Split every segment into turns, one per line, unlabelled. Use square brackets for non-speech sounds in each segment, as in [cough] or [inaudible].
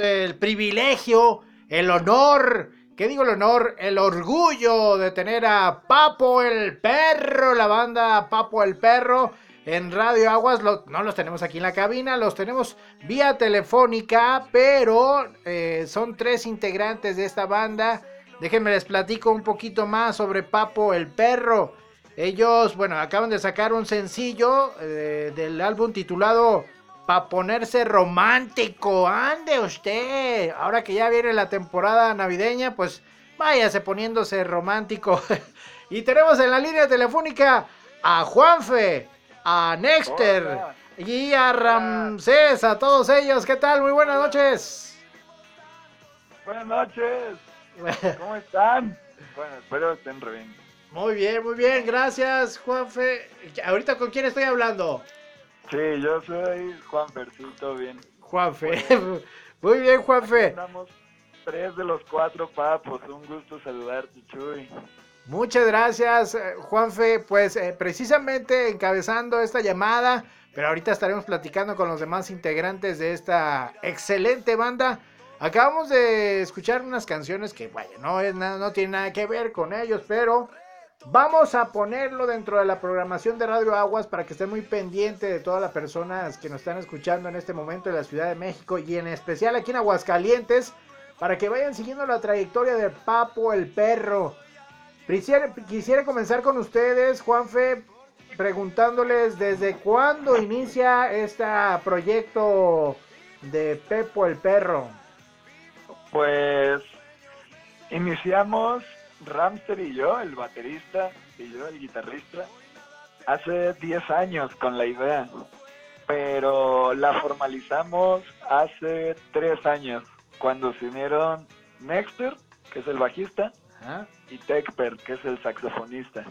el privilegio, el honor, ¿qué digo el honor? El orgullo de tener a Papo el Perro, la banda Papo el Perro en Radio Aguas. no los tenemos aquí en la cabina, los tenemos vía telefónica, pero eh, son tres integrantes de esta banda. Déjenme les platico un poquito más sobre Papo el Perro. Ellos, bueno, acaban de sacar un sencillo eh, del álbum titulado para ponerse romántico. Ande usted. Ahora que ya viene la temporada navideña, pues váyase poniéndose romántico. [laughs] y tenemos en la línea telefónica a Juanfe, a Nexter y a Ramsés, a todos ellos. ¿Qué tal? Muy buenas noches.
Buenas noches. [laughs] ¿Cómo están? Bueno, espero que estén re bien.
Muy bien, muy bien, gracias Juanfe. Ahorita con quién estoy hablando.
Sí, yo soy Juanfer, sí, todo bien.
Juanfe, [laughs] muy bien, Juanfe.
Estamos tres de los cuatro papos, un gusto saludarte, Chuy.
Muchas gracias, eh, Juanfe. Pues eh, precisamente encabezando esta llamada, pero ahorita estaremos platicando con los demás integrantes de esta excelente banda. Acabamos de escuchar unas canciones que, vaya, no, es, no tiene nada que ver con ellos, pero Vamos a ponerlo dentro de la programación de Radio Aguas para que estén muy pendiente de todas las personas que nos están escuchando en este momento en la Ciudad de México y en especial aquí en Aguascalientes para que vayan siguiendo la trayectoria de Papo el Perro. Quisiera, quisiera comenzar con ustedes, Juanfe, preguntándoles desde cuándo inicia este proyecto de Pepo el Perro.
Pues iniciamos Ramster y yo, el baterista, y yo, el guitarrista, hace 10 años con la idea, pero la formalizamos hace 3 años, cuando se unieron Nexter, que es el bajista, y Tekper, que es el saxofonista.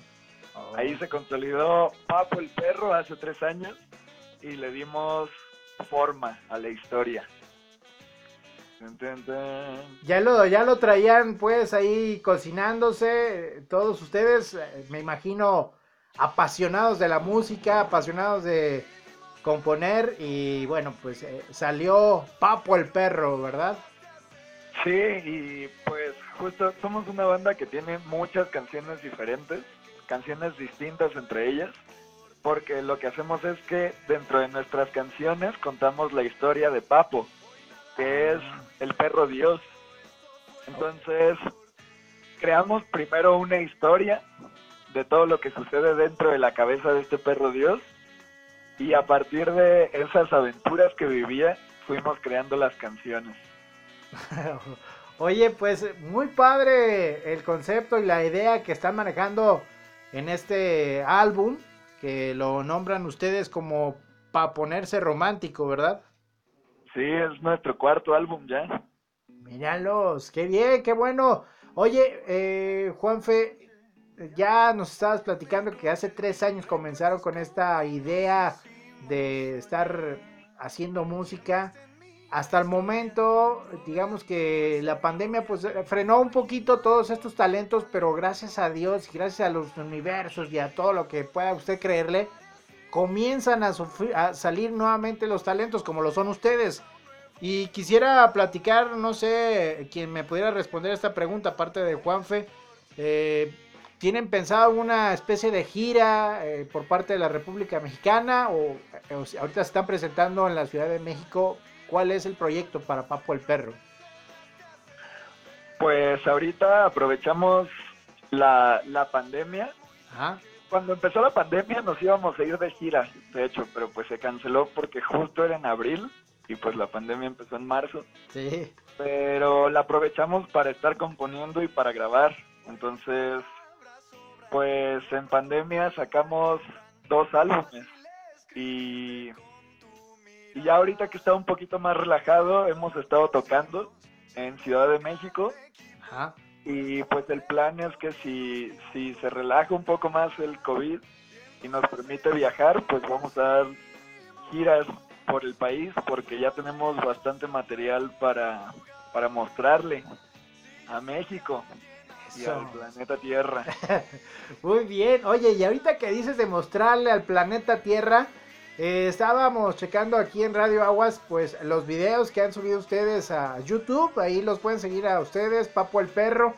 Oh. Ahí se consolidó Papo el Perro hace 3 años y le dimos forma a la historia.
Ya lo, ya lo traían pues ahí cocinándose, todos ustedes, eh, me imagino, apasionados de la música, apasionados de componer y bueno, pues eh, salió Papo el Perro, ¿verdad?
Sí, y pues justo somos una banda que tiene muchas canciones diferentes, canciones distintas entre ellas, porque lo que hacemos es que dentro de nuestras canciones contamos la historia de Papo que es el perro Dios. Entonces, creamos primero una historia de todo lo que sucede dentro de la cabeza de este perro Dios y a partir de esas aventuras que vivía fuimos creando las canciones. [laughs]
Oye, pues muy padre el concepto y la idea que están manejando en este álbum, que lo nombran ustedes como para ponerse romántico, ¿verdad?
Sí, es nuestro cuarto álbum ya.
Míralos, qué bien, qué bueno. Oye, eh, Juanfe, ya nos estabas platicando que hace tres años comenzaron con esta idea de estar haciendo música. Hasta el momento, digamos que la pandemia pues frenó un poquito todos estos talentos, pero gracias a Dios y gracias a los universos y a todo lo que pueda usted creerle, comienzan a, a salir nuevamente los talentos como lo son ustedes. Y quisiera platicar, no sé, quien me pudiera responder esta pregunta, aparte de Juanfe. Eh, ¿Tienen pensado una especie de gira eh, por parte de la República Mexicana o, ahorita se están presentando en la Ciudad de México? ¿Cuál es el proyecto para Papo el Perro?
Pues ahorita aprovechamos la, la pandemia Ajá cuando empezó la pandemia nos íbamos a ir de gira, de hecho, pero pues se canceló porque justo era en abril y pues la pandemia empezó en marzo.
Sí.
Pero la aprovechamos para estar componiendo y para grabar. Entonces, pues en pandemia sacamos dos álbumes y, y ya ahorita que está un poquito más relajado hemos estado tocando en Ciudad de México. Ajá y pues el plan es que si, si se relaja un poco más el COVID y nos permite viajar, pues vamos a dar giras por el país porque ya tenemos bastante material para, para mostrarle a México y al planeta Tierra. [laughs]
Muy bien, oye, y ahorita que dices de mostrarle al planeta Tierra, eh, estábamos checando aquí en Radio Aguas, pues los videos que han subido ustedes a YouTube, ahí los pueden seguir a ustedes, Papo el Perro.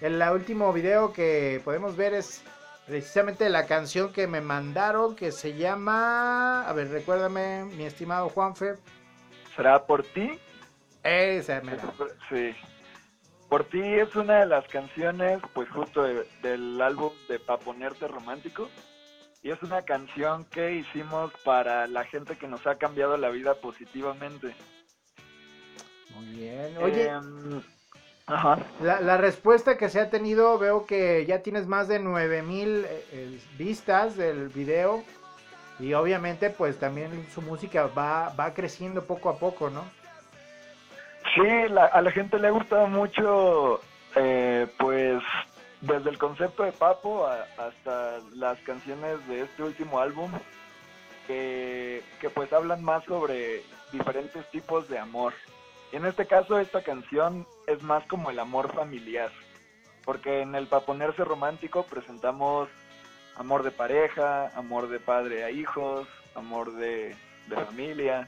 El último video que podemos ver es precisamente la canción que me mandaron que se llama, a ver, recuérdame, mi estimado Juanfe.
¿Será por ti?
Esa,
Sí. Por ti es una de las canciones, pues justo del álbum de Pa' Ponerte Romántico. Y es una canción que hicimos para la gente que nos ha cambiado la vida positivamente.
Muy bien. Oye, em, ajá. La, respuesta que se ha tenido, veo que ya tienes más de 9000 eh, eh, vistas del video. Y obviamente, pues también su música va, va creciendo poco a poco, ¿no?
Sí, a la gente le ha gustado mucho, eh, pues desde el concepto de Papo hasta las canciones de este último álbum, que, pues hablan más sobre diferentes tipos de amor. Y en este caso esta canción es más como el amor familiar, porque en el Paponerse Romántico presentamos amor de pareja, amor de padre a hijos, amor de, de familia,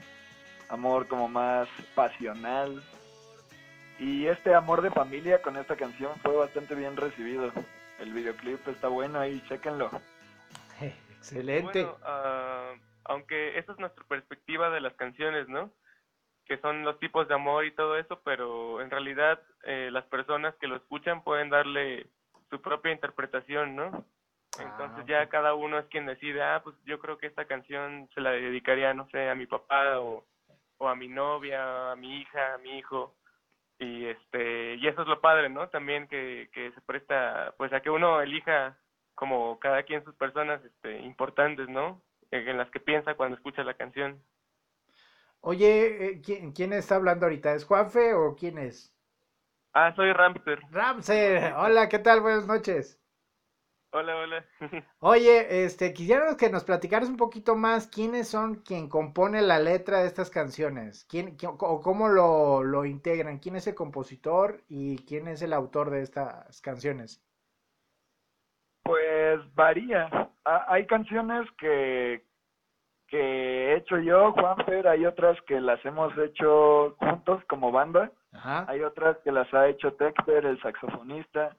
amor como más pasional, y este amor de familia con esta canción fue bastante bien recibido. El videoclip está bueno ahí, chéquenlo. [laughs]
Excelente.
Ah, aunque esa es nuestra perspectiva de las canciones, ¿no? Que son los tipos de amor y todo eso, pero en realidad eh, las personas que lo escuchan pueden darle su propia interpretación, ¿no? Entonces ah, ya cada uno es quien decide, ah, pues yo creo que esta canción se la dedicaría, no sé, a mi papá o, o a mi novia, a mi hija, a mi hijo y este y eso es lo padre no también que, que se presta pues a que uno elija como cada quien sus personas este importantes no en las que piensa cuando escucha la canción.
Oye eh, ¿quién, quién está hablando ahorita es Juanfe o quién es
ah soy Ramser
Ramser hola qué tal buenas noches
Hola, hola. [laughs]
Oye, este, quisiera que nos platicaras un poquito más quiénes son quien compone la letra de estas canciones, quién, o cómo lo, lo, integran, quién es el compositor y quién es el autor de estas canciones.
Pues varía. hay canciones que, que he hecho yo, Juanfer, hay otras que las hemos hecho juntos como banda, hay otras que las ha hecho Texter, el saxofonista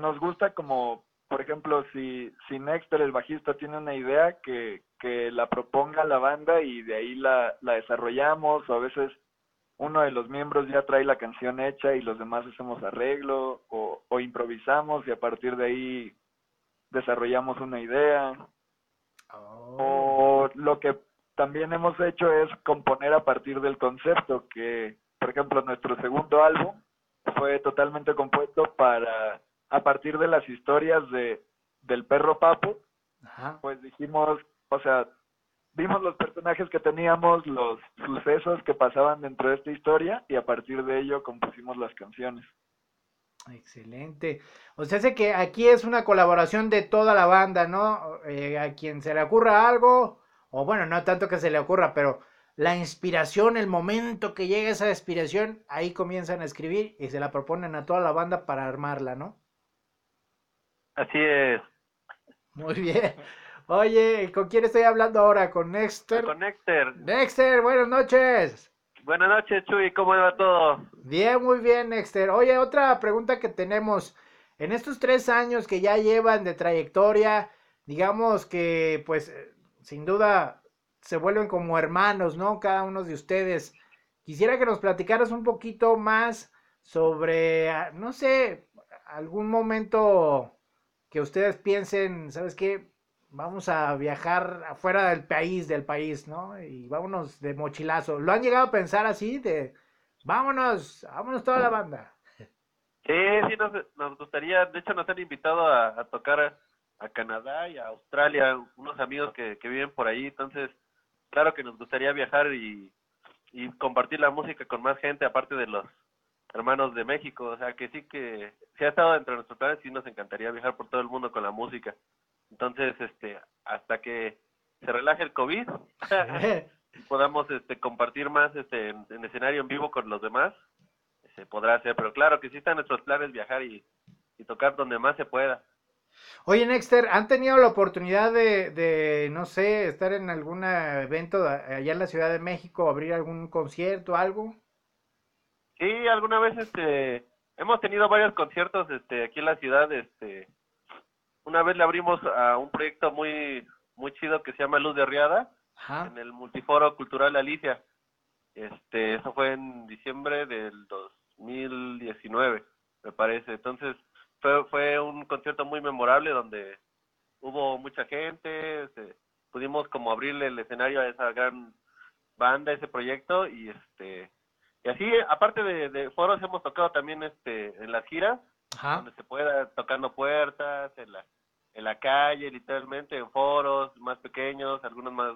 nos gusta como, por ejemplo, si, si Nexter, el bajista, tiene una idea que, que la proponga la banda y de ahí la, la desarrollamos o a veces uno de los miembros ya trae la canción hecha y los demás hacemos arreglo o, o improvisamos y a partir de ahí desarrollamos una idea. Oh. O lo que también hemos hecho es componer a partir del concepto, que por ejemplo nuestro segundo álbum fue totalmente compuesto para, a partir de las historias de, del perro Papo, pues dijimos, o sea, vimos los personajes que teníamos, los sucesos que pasaban dentro de esta historia y a partir de ello compusimos las canciones.
Excelente. O sea, sé que aquí es una colaboración de toda la banda, ¿no? Eh, a quien se le ocurra algo, o bueno, no tanto que se le ocurra, pero la inspiración, el momento que llega esa inspiración, ahí comienzan a escribir y se la proponen a toda la banda para armarla, ¿no?
Así es.
Muy bien. Oye, ¿con quién estoy hablando ahora? ¿Con Nexter?
Con Nexter.
Nexter, buenas noches.
Buenas noches, Chuy, ¿cómo va todo?
Bien, muy bien, Nexter. Oye, otra pregunta que tenemos. En estos tres años que ya llevan de trayectoria, digamos que, pues, sin duda, se vuelven como hermanos, ¿no? Cada uno de ustedes. Quisiera que nos platicaras un poquito más sobre, ah, no sé, algún momento que ustedes piensen, ¿sabes qué? Vamos a viajar afuera del país, del país, ¿no? Y vámonos de mochilazo. ¿Lo han llegado a pensar así? De, vámonos, vámonos toda la banda.
Sí, sí, nos, gustaría, de hecho nos han invitado a, tocar a, Canadá y a Australia, unos amigos que, que viven por ahí, entonces claro que nos gustaría viajar y, y compartir la música con más gente aparte de los hermanos de México, o sea que sí que si ha estado dentro de nuestros planes sí nos encantaría viajar por todo el mundo con la música. Entonces, este, hasta que se relaje el COVID, [laughs] podamos este compartir más este en, escenario en vivo con los demás, se podrá hacer, pero claro que sí están nuestros planes viajar y, y tocar donde más se pueda.
Oye, Nexter, ¿han tenido la oportunidad de, de, no sé, estar en algún evento allá en la Ciudad de México, abrir algún concierto, algo?
Sí, alguna vez este hemos tenido varios conciertos este aquí en la ciudad, este una vez le abrimos a un proyecto muy muy chido que se llama Luz de Riada en el Multiforo Cultural Alicia. Este, eso fue en diciembre del 2019, me parece. Entonces, fue, fue un concierto muy memorable donde hubo mucha gente, este, pudimos como abrirle el escenario a esa gran banda, ese proyecto y este y así aparte de, foros hemos tocado también este en las giras donde se pueda tocando puertas en la en la calle literalmente en foros más pequeños algunos más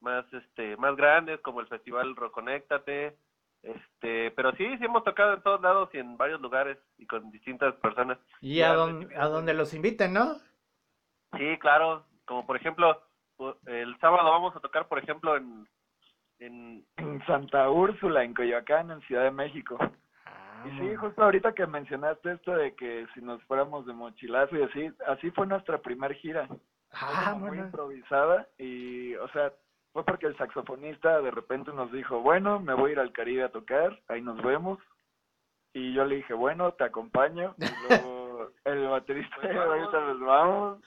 más este más grandes como el festival Roconéctate este, pero sí, sí hemos tocado en todos lados y en varios lugares y con distintas personas.
Y a, donde, a donde los inviten, ¿no?
Sí, claro. Como por ejemplo, el sábado vamos a tocar, por ejemplo, en,
en... [clears throat] Santa Úrsula, en Coyoacán, en Ciudad de México. Y sí, ah. justo ahorita que mencionaste esto de que si nos fuéramos de mochilazo y así, así fue nuestra primer gira. Ah, muy improvisada y, o sea, fue porque el saxofonista de repente nos dijo, bueno, me voy a ir al Caribe a tocar, ahí nos vemos. Y yo le dije, bueno, te acompaño. Y [laughs] luego el baterista, ahorita nos vamos.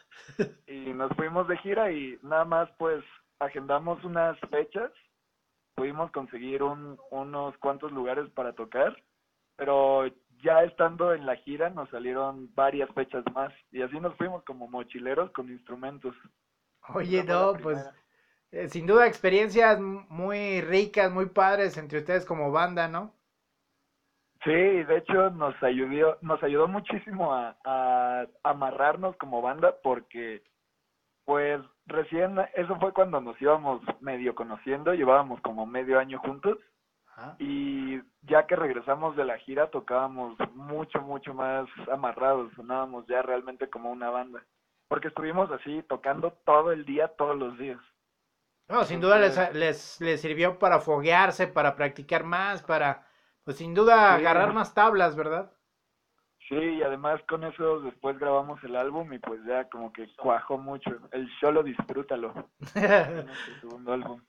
Y nos fuimos de gira y nada más pues agendamos unas fechas. Pudimos conseguir un, unos cuantos lugares para tocar. Pero ya estando en la gira nos salieron varias fechas más. Y así nos fuimos como mochileros con instrumentos.
Oye, no, pues eh, sin duda experiencias muy ricas, muy padres entre ustedes como banda, ¿no?
Sí, de hecho nos ayudó, nos ayudó muchísimo a, amarrarnos como banda porque pues recién, eso fue cuando nos íbamos medio conociendo, llevábamos como medio año juntos y ya que regresamos de la gira tocábamos mucho, mucho más amarrados, sonábamos ya realmente como una banda, porque estuvimos así tocando todo el día, todos los días.
No, sin duda les, les, les, sirvió para foguearse, para practicar más, para, pues sin duda agarrar más tablas, ¿verdad?
Sí, y además con eso después grabamos el álbum y pues ya como que cuajó mucho. El solo disfrútalo. [laughs] segundo álbum.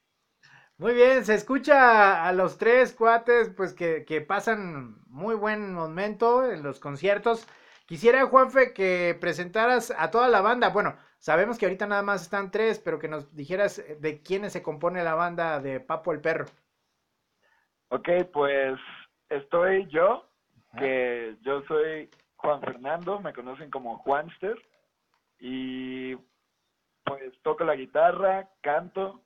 Muy bien, se escucha a los tres cuates pues que, que pasan muy buen momento en los conciertos. Quisiera, Juanfe, que presentaras a toda la banda. Bueno, Sabemos que ahorita nada más están tres, pero que nos dijeras de quiénes se compone la banda de Papo el Perro.
Ok, pues estoy yo, que yo soy Juan Fernando, me conocen como Juanster, y pues toco la guitarra, canto,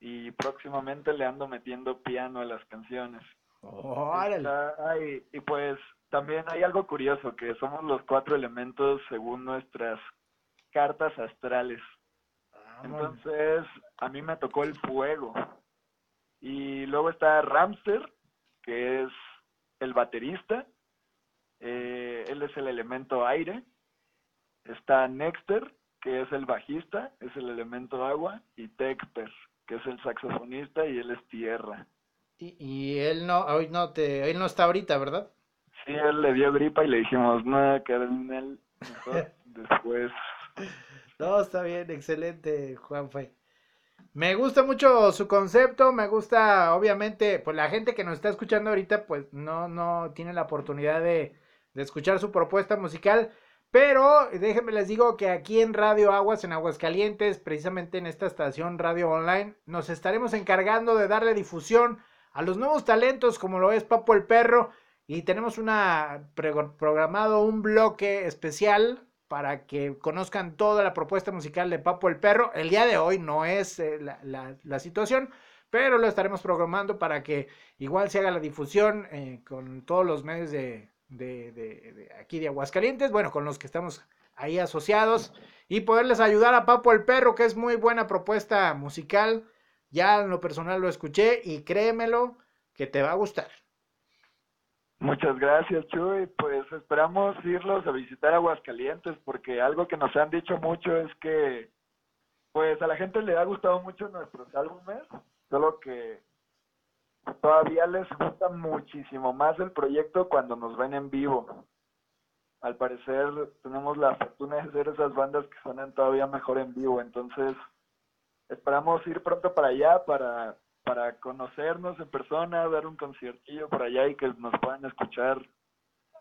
y próximamente le ando metiendo piano a las canciones. y pues también hay algo curioso, que somos los cuatro elementos según nuestras cartas astrales. Ah, Entonces, a mí me tocó el fuego. Y luego está Ramster, que es el baterista. Eh, él es el elemento aire. Está Nexter, que es el bajista, es el elemento agua. Y Texper, que es el saxofonista y él es tierra.
Y, y él no, hoy no te, él no está ahorita, ¿verdad?
Sí, él le dio gripa y le dijimos, no, que en él mejor. [laughs] Después
no, está bien, excelente, Juan fue. Me gusta mucho su concepto, me gusta, obviamente, pues la gente que nos está escuchando ahorita, pues no, no tiene la oportunidad de, de escuchar su propuesta musical, pero déjenme les digo que aquí en Radio Aguas, en Aguascalientes, precisamente en esta estación Radio Online, nos estaremos encargando de darle difusión a los nuevos talentos como lo es Papo el Perro y tenemos una programado un bloque especial para que conozcan toda la propuesta musical de Papo el Perro. El día de hoy no es eh, la, situación, pero lo estaremos programando para que igual se haga la difusión eh, con todos los medios de, aquí de Aguascalientes, bueno, con los que estamos ahí asociados y poderles ayudar a Papo el Perro, que es muy buena propuesta musical. Ya en lo personal lo escuché y créemelo que te va a gustar.
Muchas gracias, Chuy. Pues esperamos irlos a visitar Aguascalientes porque algo que nos han dicho mucho es que pues a la gente le ha gustado mucho nuestros álbumes, solo que todavía les gusta muchísimo más el proyecto cuando nos ven en vivo. al parecer tenemos la fortuna de hacer esas bandas que suenan todavía mejor en vivo, entonces esperamos ir pronto para allá para, para conocernos en persona, dar un conciertillo por allá y que nos puedan escuchar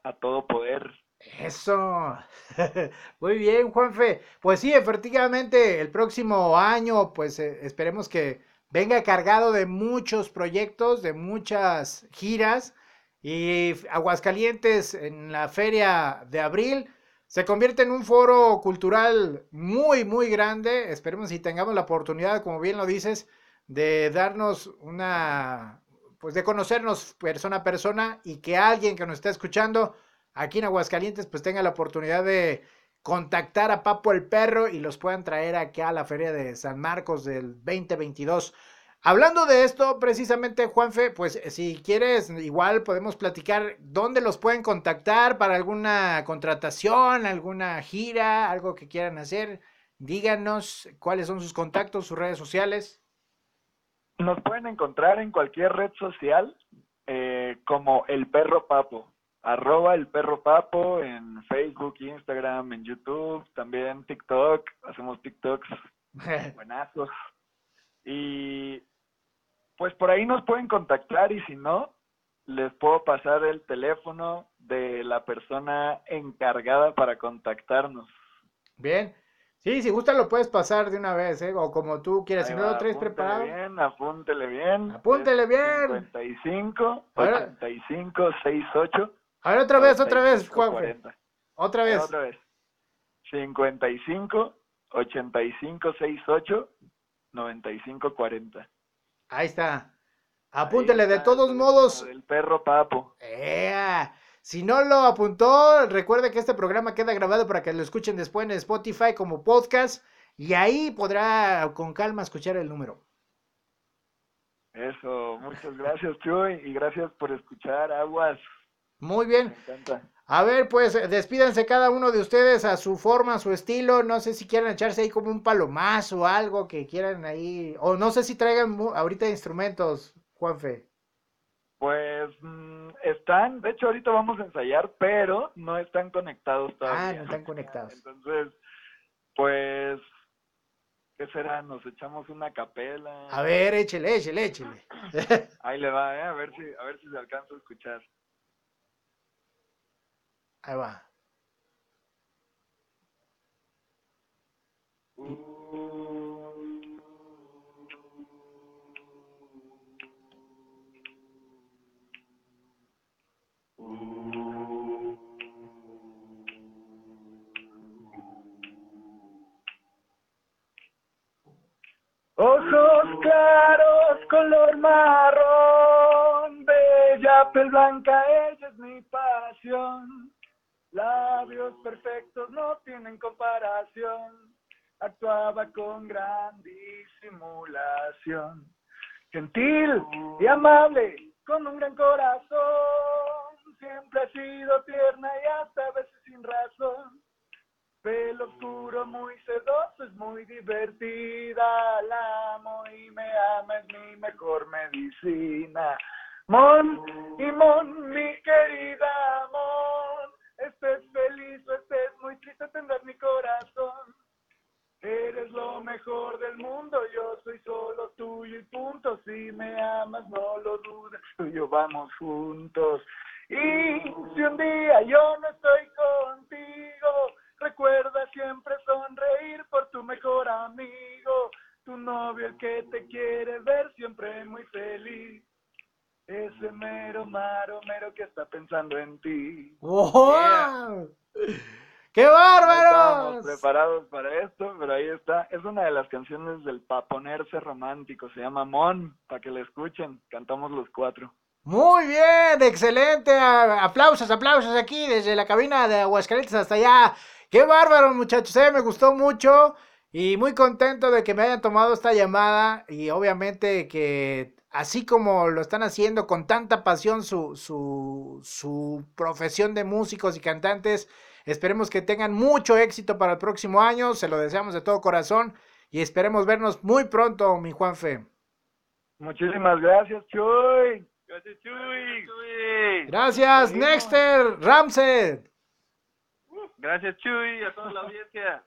a todo poder.
Eso. [laughs] Muy bien, Juanfe. Pues sí, efectivamente, el próximo año, pues eh, esperemos que venga cargado de muchos proyectos, de muchas giras. Y Aguascalientes en la feria de abril se convierte en un foro cultural muy, muy grande. Esperemos si tengamos la oportunidad, como bien lo dices, de darnos una, pues de conocernos persona a persona y que alguien que nos está escuchando aquí en Aguascalientes pues tenga la oportunidad de contactar a Papo el Perro y los puedan traer aquí a la Feria de San Marcos del 2022. Hablando de esto, precisamente, Juanfe, pues si quieres, igual podemos platicar dónde los pueden contactar para alguna contratación, alguna gira, algo que quieran hacer. Díganos cuáles son sus contactos, sus redes sociales.
Nos pueden encontrar en cualquier red social eh, como El Perro Papo arroba el perro papo en Facebook, Instagram, en YouTube, también TikTok, hacemos TikToks [laughs] buenazos. Y pues por ahí nos pueden contactar y si no, les puedo pasar el teléfono de la persona encargada para contactarnos.
Bien. Sí, si gusta lo puedes pasar de una vez, ¿eh? O como tú quieras. si no lo traes preparado.
bien, apúntele bien.
Apúntele bien.
55, 85, 68.
A ver, otra vez, otra vez, Juan. Otra vez.
Otra vez. 55 85 68 95 40.
Ahí está. Apúntele, de todos modos.
El perro papo.
Si no lo apuntó, recuerde que este programa queda grabado para que lo escuchen después en Spotify como podcast y ahí podrá con calma escuchar el número.
Eso, muchas gracias Chuy y gracias por escuchar Aguas.
Muy bien. A ver, pues despídanse cada uno de ustedes a su forma, a su estilo. No sé si quieren echarse ahí como un palomazo o algo que quieran ahí. O no sé si traigan ahorita instrumentos, Juanfe.
Pues mm, están, de hecho ahorita vamos a ensayar, pero no están conectados todavía.
Ah, no están [laughs] conectados.
Entonces, pues, ¿qué será? Nos echamos una capela.
A ver, échele, échele, échele. [laughs]
Ahí le va, ¿eh? a ver si, a ver si se alcanza a escuchar.
Ahí va.
Ojos claros, color marrón, bella piel blanca, ella es mi pasión. Labios perfectos no tienen comparación. Actuaba con gran disimulación. Gentil y amable, con un gran corazón. Siempre ha sido tierna y hasta a veces sin razón. Pelo oscuro, muy sedoso, es muy divertida. La amo y me ama, es mi mejor medicina. Mon y Mon, mi querida del mundo, yo soy solo tuyo y punto. Si me amas, no lo dudes, tú y yo vamos juntos. Y si un día yo no estoy contigo, recuerda siempre sonreír por tu mejor amigo, tu novio el que te quiere ver siempre muy feliz. Ese mero, maro, mero que está pensando en ti.
¡Wow! ¡Qué bárbaro!
estamos preparados para esto, pero ahí está. Es una de las canciones del Paponerse Romántico. Se llama Mon, para que la escuchen. Cantamos los cuatro.
Muy bien, excelente. Aplausos, aplausos aquí desde la cabina de Aguascalientes hasta allá. Qué bárbaro, muchachos. Eh, me gustó mucho y muy contento de que me hayan tomado esta llamada y obviamente que así como lo están haciendo con tanta pasión su, su, su, profesión de músicos y cantantes, esperemos que tengan mucho éxito para el próximo año, se lo deseamos de todo corazón y esperemos vernos muy pronto, mi Juanfe.
Muchísimas gracias, Chuy.
Gracias, Chuy.
Gracias, Nexter, Ramsey.
Gracias, Chuy, a toda la audiencia.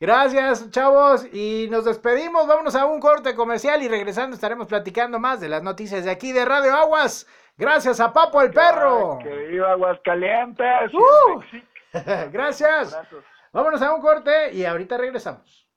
Gracias, chavos. Y nos despedimos. Vámonos a un corte comercial y regresando estaremos platicando más de las noticias de aquí de Radio Aguas. Gracias a Papo el Perro.
Que viva Aguascalientes.
¡Uh! [laughs] Gracias.
abrazos.
Vámonos a un corte y ahorita regresamos.